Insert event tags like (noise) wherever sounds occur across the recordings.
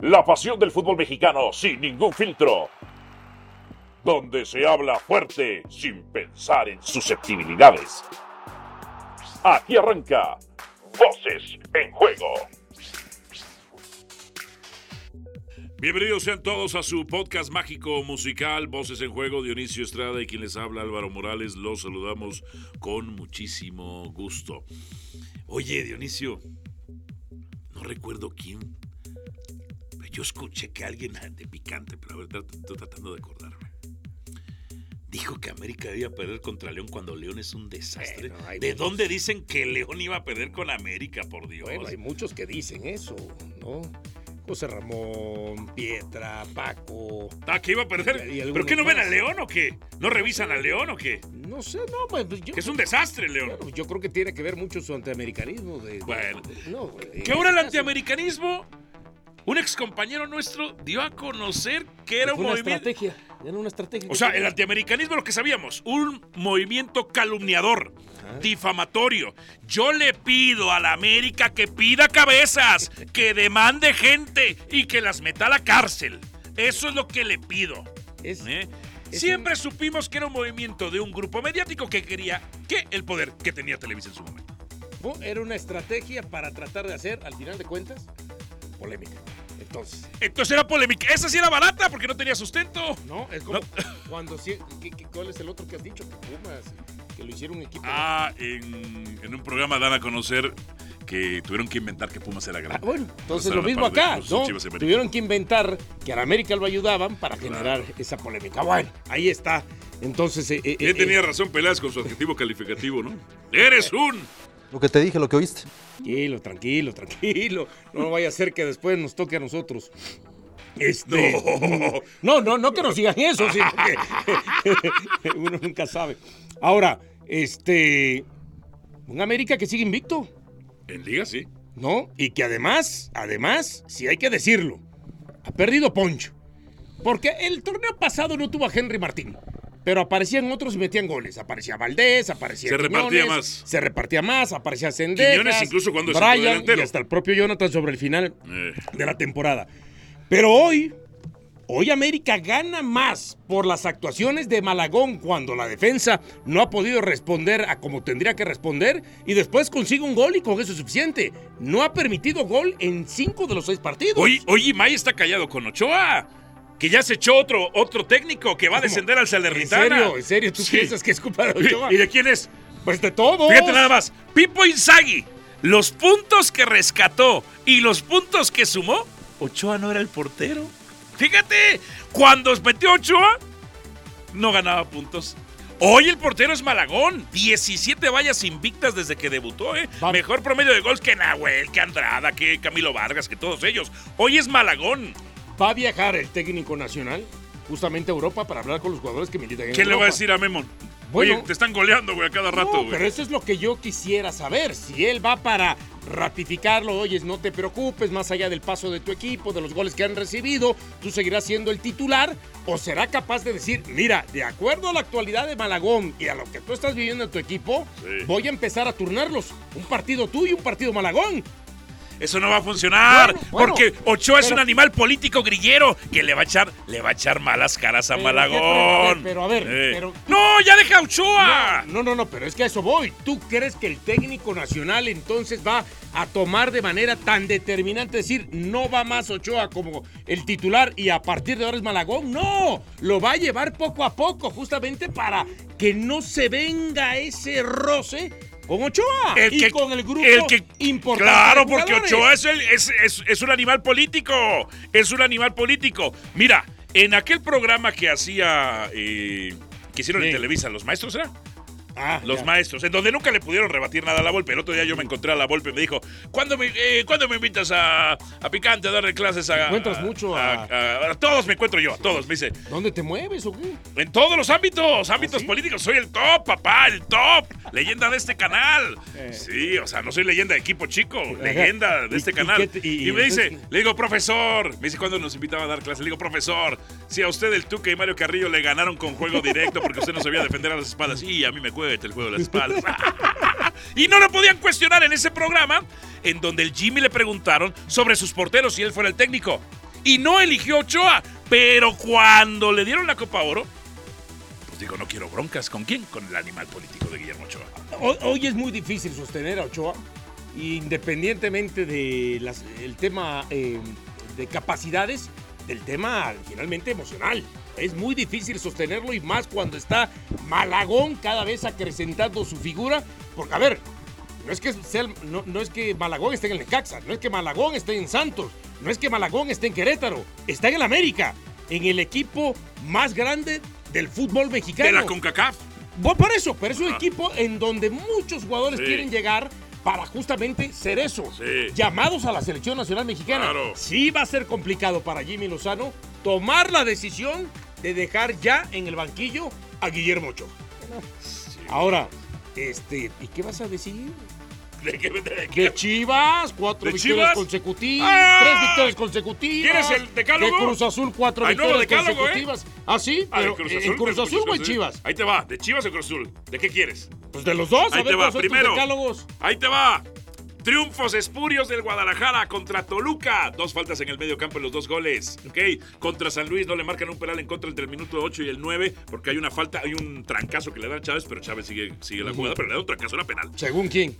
La pasión del fútbol mexicano sin ningún filtro. Donde se habla fuerte sin pensar en susceptibilidades. Aquí arranca Voces en Juego. Bienvenidos sean todos a su podcast mágico musical Voces en Juego, Dionisio Estrada y quien les habla Álvaro Morales. Los saludamos con muchísimo gusto. Oye, Dionisio, no recuerdo quién, yo escuché que alguien (laughs) de picante, pero a ver, estoy tratando de acordarme. Dijo que América iba a perder contra León cuando León es un desastre. Bueno, ¿De muchos- dónde dicen que León iba a perder con América, por Dios? Bueno, hay muchos que dicen eso, ¿no? José Ramón, Pietra, Paco. Ah, que iba a perder. ¿Pero qué no ven a León o qué? ¿No revisan a León o qué? No sé, no, pues yo, Que es un desastre, León. bueno, yo creo que tiene que ver mucho su antiamericanismo. De, de- Bueno. no, Que ahora el antiamericanismo, un ex compañero nuestro dio a conocer que era un una movimiento. estrategia. Era una estrategia. O sea, el antiamericanismo lo que sabíamos, un movimiento calumniador, difamatorio. Yo le pido a la América que pida cabezas, que demande gente y que las meta a la cárcel. Eso es lo que le pido. Es- ¿eh? es Siempre supimos que era un movimiento de un grupo mediático que quería que el poder que tenía Televisa en su momento. era una estrategia para tratar de hacer, al final de cuentas, polémica. Entonces, Entonces era polémica. Esa sí era barata porque no tenía sustento. no, es como cuando sí, ¿qué- qué- ¿cuál es el otro que has dicho? Que Pumas, que lo hicieron un equipo. Ah, en, en un programa dan a conocer que tuvieron que inventar que Pumas era Ah, grande. bueno, entonces lo mismo acá, ¿no? Tuvieron que inventar que a la América lo ayudaban para generar esa polémica. Bueno, ahí está. Entonces, eh, eh, Él eh, tenía razón Peláez con su adjetivo calificativo, ¿no? ¡Eres un! Lo que te dije, lo que oíste. tranquilo, tranquilo, tranquilo. No vaya a ser que después nos toque a nosotros. Este, no, no, no que nos digan eso, sino que (laughs) uno nunca sabe. Ahora, este, un América que sigue invicto. En Liga sí. ¿no? Y que además, además, si hay que decirlo, ha perdido Poncho. Porque el torneo pasado no tuvo a Henry Martín. Pero aparecían otros y metían goles. Aparecía Valdés, aparecía Se repartía más. Se repartía más, aparecía Sendejas. Quiñones incluso cuando Brian y hasta el propio Jonathan sobre el final Eh, de la temporada. Pero hoy, hoy América gana más por las actuaciones de Malagón cuando la defensa no ha podido responder a como tendría que responder y después consigue un gol y con eso es suficiente. No ha permitido gol en cinco de los seis partidos. Oye, oye, May está callado con Ochoa. Que ya se echó otro, otro técnico que va a descender al ¿En Salernitana. serio? ¿En serio? ¿Tú Sí. piensas que es culpa de Ochoa? ¿Y de quién es? Pues de todos. Fíjate nada más. Pipo Inzaghi, los puntos que rescató y los puntos que sumó, Ochoa no era el portero. Fíjate, cuando metió Ochoa, no ganaba puntos. Hoy el portero es Malagón. 17 vallas invictas desde que debutó, ¿eh? Va- Mejor promedio de gols que Nahuel, que Andrada, que Camilo Vargas, que todos ellos. Hoy es Malagón. Va a viajar el técnico nacional justamente a Europa para hablar con los jugadores que militan en ¿Qué le va a Europa. decir a Memon? Bueno. Oye, te están goleando, güey, a cada rato, No, güey. pero eso es lo que yo quisiera saber. Si él va para ratificarlo, oyes, no te preocupes, más allá del paso de tu equipo, de los goles que han recibido, tú seguirás siendo el titular, o será capaz de decir, mira, de acuerdo a la actualidad de Malagón y a lo que tú estás viviendo en tu equipo, Sí. voy a empezar a turnarlos. Un partido tú y un partido Malagón. Eso no va a funcionar. Bueno, bueno, porque Ochoa es un animal político grillero que le va a echar, le va a echar malas caras a Pero, Malagón. pero, a ver, Eh. pero- No, ya deja a Ochoa. No, no, no, pero es que a eso voy. ¿Tú crees que el técnico nacional entonces va a tomar de manera tan determinante decir no va más Ochoa como el titular y a partir de ahora es Malagón? No, lo va a llevar poco a poco justamente para que no se venga ese roce con Ochoa El y que- con el grupo el que- importante. Claro, porque. Ochoa es, el- es, es- es un animal político. Es un animal político. Mira, en aquel programa que hacía. eh, que hicieron en. Televisa, ¿los maestros era? Ah, Los ya. maestros, en donde nunca le pudieron rebatir nada a la Volpe. El otro día yo me encontré a la Volpe y me dijo, ¿cuándo me, eh, ¿cuándo me invitas a, a Picante a darle clases a... encuentras mucho a- a- a todos me encuentro yo, a todos. Me dice, ¿Dónde te mueves o qué? en todos los ámbitos, ámbitos ¿sí? políticos, soy el top, papá, el top, leyenda de este canal. Eh. Sí, o sea, no soy leyenda de equipo chico, leyenda de ¿Y- este y canal. te- y, y- me dice, le digo, profesor, me dice cuando nos invitaba a dar clases, le digo, profesor, si a usted el Tuca y Mario Carrillo le ganaron con juego directo porque usted no sabía defender a las espadas, y a mí me cuesta el juego de las espaldas. (laughs) y no lo podían cuestionar en ese programa, en donde el Jimmy le preguntaron sobre sus porteros si él fuera el técnico. y no eligió Ochoa. Pero cuando le dieron la Copa Oro, pues digo, no quiero broncas. ¿Con quién? Con el animal político de Guillermo Ochoa. Hoy, es muy difícil sostener a Ochoa, independientemente del tema eh, de capacidades, del tema finalmente emocional. Es muy difícil sostenerlo y más cuando está Malagón cada vez acrecentando su figura. Porque, a ver, no es que, no, no es que Malagón esté en el Necaxa, no es que Malagón esté en Santos, no es que Malagón esté en Querétaro, está en el América, en el equipo más grande del fútbol mexicano. De la CONCACAF. Bueno, por eso, pero es un Ah. equipo en donde muchos jugadores Sí. quieren llegar para justamente ser eso, Sí. llamados a la selección nacional mexicana. Claro. Sí va a ser complicado para Jimmy Lozano tomar la decisión de dejar ya en el banquillo a Guillermo Ochoa. Ahora, este, ¿y qué vas a decir? ¿De qué? de qué? De Chivas, cuatro ¿De victorias Chivas? consecutivas, ¡Ah! tres victorias consecutivas. ¿Quieres el decálogo? De Cruz Azul, cuatro Hay victorias decálogo, ¿eh? consecutivas. Ah, sí, Ah, pero Cruz ¿en Azul, Cruz de Azul o en ¿eh? Chivas? Ahí te va, ¿de Chivas o Cruz Azul? ¿De qué quieres? Pues de los dos, a Ahí ver te va, primero. decálogos. Ahí te va. Triunfos espurios del Guadalajara contra Toluca. Dos faltas en el medio campo en los dos goles. ¿Ok? Contra San Luis no le marcan un penal en contra entre el minuto 8 y el 9 porque hay una falta, hay un trancazo que le dan a Chávez, pero Chávez sigue, sigue la jugada, pero le dan un trancazo, era penal. ¿Según quién?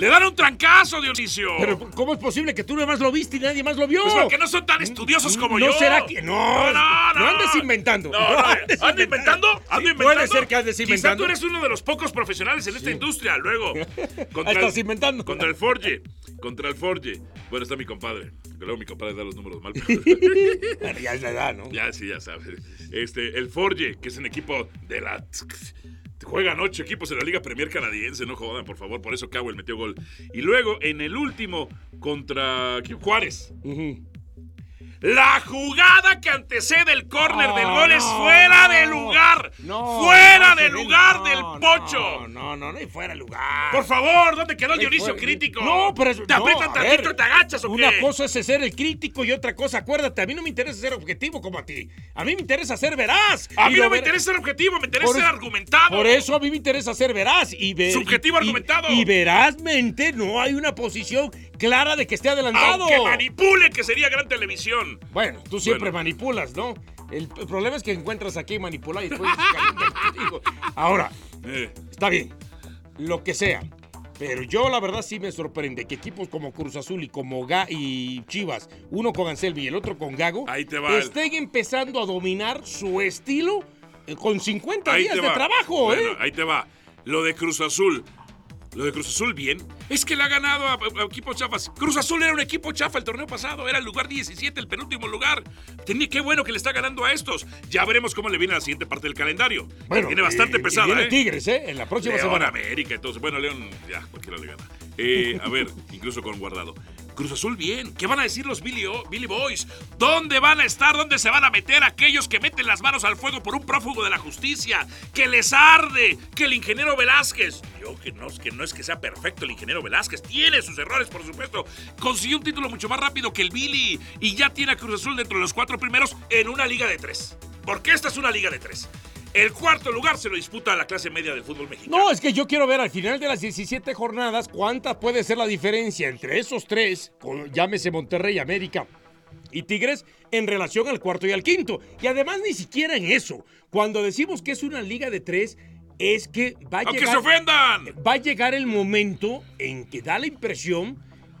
¡Le dan un trancazo, Dionisio! Pero ¿cómo es posible que tú nada más lo viste y nadie más lo vio? Pues porque no son tan estudiosos como ¿No yo. será que- no, no, no, no andes inventando. No, No no, andes ¿Ando inventando? ¿Ando Sí, inventando? puede ser que andes Quizá inventando. tú eres uno de los pocos profesionales en esta industria. Luego, (laughs) contra Estás el, inventando. Contra el Forge. Contra el Forge. Bueno, está mi compadre. Que luego mi compadre da los números mal. (laughs) Bueno, ya es la edad, ¿no? ya, sí, ya sabes. Este, el Forge, que es un equipo de la... Juegan ocho equipos en la Liga Premier Canadiense, no jodan, por favor. Por eso Cowell metió gol. Y luego, en el último, contra. Juárez. Ujú. La jugada que antecede el córner No, del gol es no, fuera no. de lugar. No, fuera no, de no, lugar no, del no, pocho. No, no, no, hay fuera de lugar. Por favor, ¿dónde quedó el Dionisio crítico? No, pero es- ¿Te no, aprietan tantito ver, y te agachas o qué? Una cosa es ser el crítico y otra cosa, acuérdate, a mí no me interesa ser objetivo como a ti. A mí me interesa ser veraz. A Y mí no me interesa ser objetivo, me interesa Por ser argumentado. Por eso a mí me interesa ser veraz y ver. Subjetivo y- argumentado. Y, verazmente no hay una posición clara de que esté adelantado. Aunque manipule, que sería gran televisión. Bueno, tú siempre Bueno. manipulas, ¿no? El, problema es que encuentras aquí manipular y después. (laughs) Ahora, Eh, está bien, lo que sea. Pero yo la verdad sí me sorprende que equipos como Cruz Azul y como Ga y Chivas, uno con Anselmi y el otro con Gago, Ahí te va el- estén empezando a dominar su estilo eh, con 50 ahí días de trabajo, Bueno, ¿eh? ahí te va. Lo de Cruz Azul. Lo de Cruz Azul, bien. Es que le ha ganado a, a- a equipos chafas. Cruz Azul era un equipo chafa el torneo pasado. Era el lugar 17, el penúltimo lugar. Tenía, qué bueno que le está ganando a estos. Ya veremos cómo le viene la siguiente parte del calendario. viene bastante y pesada, viene ¿eh? Tigres, ¿eh? En la próxima León, semana. América, entonces. Bueno, León, ya, cualquiera le gana. Eh, a ver, incluso con guardado. Cruz Azul, bien. ¿Qué van a decir los Billy, Billy Boys? ¿Dónde van a estar? ¿Dónde se van a meter aquellos que meten las manos al fuego por un prófugo de la justicia? Que les arde, que el ingeniero Velázquez. Yo que no, que no es que sea perfecto el ingeniero Velázquez, tiene sus errores, por supuesto. Consiguió un título mucho más rápido que el Billy y ya tiene a Cruz Azul dentro de los cuatro primeros en una liga de tres. Porque esta es una liga de tres. El cuarto lugar se lo disputa a la clase media del fútbol mexicano. No, es que yo quiero ver al final de las 17 jornadas cuánta puede ser la diferencia entre esos tres, con- llámese Monterrey, América y Tigres, en relación al cuarto y al quinto. Y además ni siquiera en eso. Cuando decimos que es una liga de tres, es que va a ¡Aunque llegar... se ofendan! va a llegar el momento en que da la impresión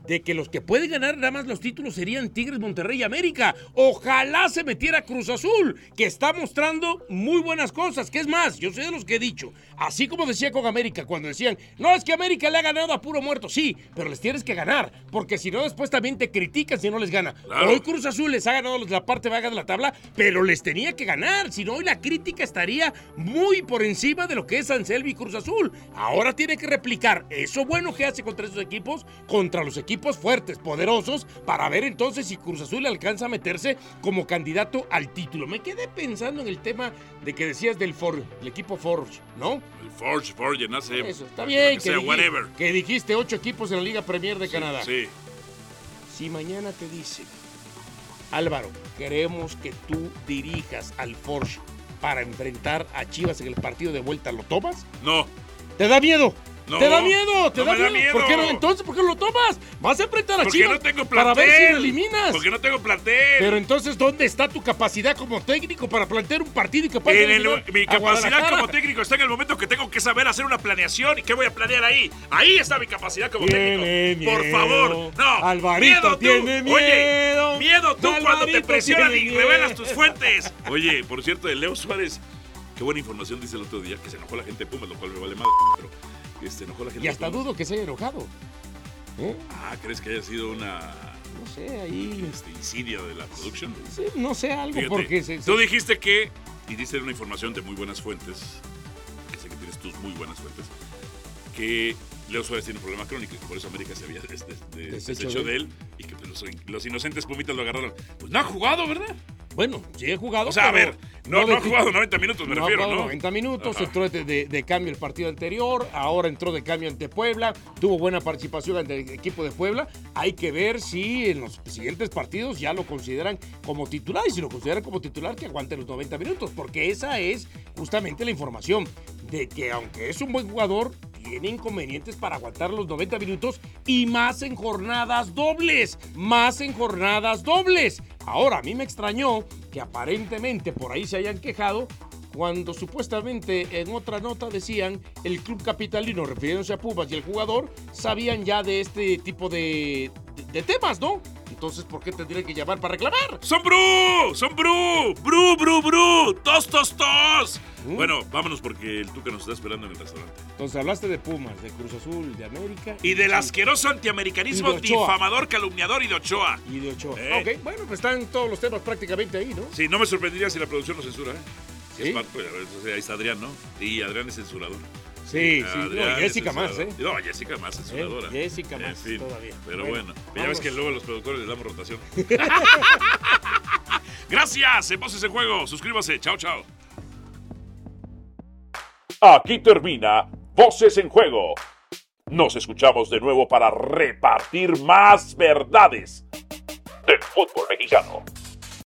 de que los que pueden ganar nada más los títulos serían Tigres, Monterrey y América. Ojalá se metiera Cruz Azul, que está mostrando muy buenas cosas. Que es más, yo soy de los que he dicho, así como decía con América, cuando decían, no, es que América le ha ganado a puro muerto. Sí, pero les tienes que ganar, porque si no, después también te critican si no les gana. Claro. Hoy Cruz Azul les ha ganado la parte baja de la tabla, pero les tenía que ganar. Si no, hoy la crítica estaría muy por encima de lo que es Anselmi y Cruz Azul. Ahora tiene que replicar eso bueno que hace contra esos equipos, contra los equipos fuertes, poderosos, para ver entonces si Cruz Azul alcanza a meterse como candidato al título. Me quedé pensando en el tema de que decías del For, el equipo Forge, ¿no? El Forge, Forge, no sé. Eso, está bien. Que sea, dij- whatever. que dijiste ocho equipos en la Liga Premier de Canadá. Sí. Si mañana te dicen, Álvaro, queremos que tú dirijas al Forge para enfrentar a Chivas en el partido de vuelta, ¿lo tomas? No, ¿Te da miedo? Te da miedo, te no da, me da miedo. ¿Por qué no? miedo. Entonces, ¿por qué lo tomas? Vas a enfrentar a Porque Chivas no tengo para ver si lo eliminas. Porque no tengo plantel. Pero entonces, ¿dónde está tu capacidad como técnico para plantear un partido y que puedas En el- mi capacidad como técnico está en el momento que tengo que saber hacer una planeación y qué voy a planear ahí. Ahí está mi capacidad como Tiene técnico. Por miedo. favor, no. Alvarito miedo tú. tiene miedo. Oye, miedo tú cuando te Alvarito presionan y miedo. revelas tus fuentes. Oye, por cierto, de Leo Suárez, qué buena información dice el otro día, que se enojó la gente de Pumas, lo cual me vale madre, pero este, enojó la gente Y hasta dudo que se haya enojado. ¿Eh? Ah, ¿crees que haya sido una No sé, ahí. este, insidia de la producción? Sí, no sé, algo Fíjate, porque se, Tú dijiste que, y diste una información de muy buenas fuentes, que sé que tienes tus muy buenas fuentes, que Leo Suárez tiene un problema crónico y que por eso América se había (laughs) des- des- des- Deshecho deshecho de de él y que pues, los, los inocentes pumitas lo agarraron. Pues no ha jugado, ¿verdad? Bueno, sí he jugado. O sea, a ver, no, no, de ha jugado 90 minutos, me no ha refiero, jugado ¿no? 90 minutos, Ajá. entró de, de- de cambio el partido anterior, ahora entró de cambio ante Puebla, tuvo buena participación ante el equipo de Puebla. Hay que ver si en los siguientes partidos ya lo consideran como titular y si lo consideran como titular que aguante los 90 minutos, porque esa es justamente la información de que aunque es un buen jugador, tiene inconvenientes para aguantar los 90 minutos y más en jornadas dobles, más en jornadas dobles. Ahora, a mí me extrañó que aparentemente por ahí se hayan quejado cuando supuestamente en otra nota decían el club capitalino, refiriéndose a Pumas y el jugador, sabían ya de este tipo de, de- de temas, ¿no? Entonces, ¿por qué tendrían que llamar para reclamar? ¡Son Bru! ¡Son Bru! ¡Bru, Bru, Bru! ¡Tos, tos, tos! Mm. Bueno, vámonos porque el Tuca nos está esperando en el restaurante. Entonces, hablaste de Pumas, de Cruz Azul, de América. Y del sí, asqueroso antiamericanismo Y de difamador, calumniador y de Ochoa. Y de Ochoa. Eh. Ok, bueno, pues están todos los temas prácticamente ahí, ¿no? Sí, no me sorprendería si la producción lo censura, ¿eh? ¿Sí? Es parte, pues, ahí está Adrián, ¿no? Y Adrián es censurador. Sí, sí. Adrián No, es Jessica más, ¿eh? No, Jessica más censuradora. Eh, Jessica En más fin, todavía. Pero Bueno, bueno, ya ves que luego los productores les damos rotación. (laughs) Gracias, en Voces en Juego. Suscríbase. Chao, chao. Aquí termina Voces en Juego. Nos escuchamos de nuevo para repartir más verdades del fútbol mexicano.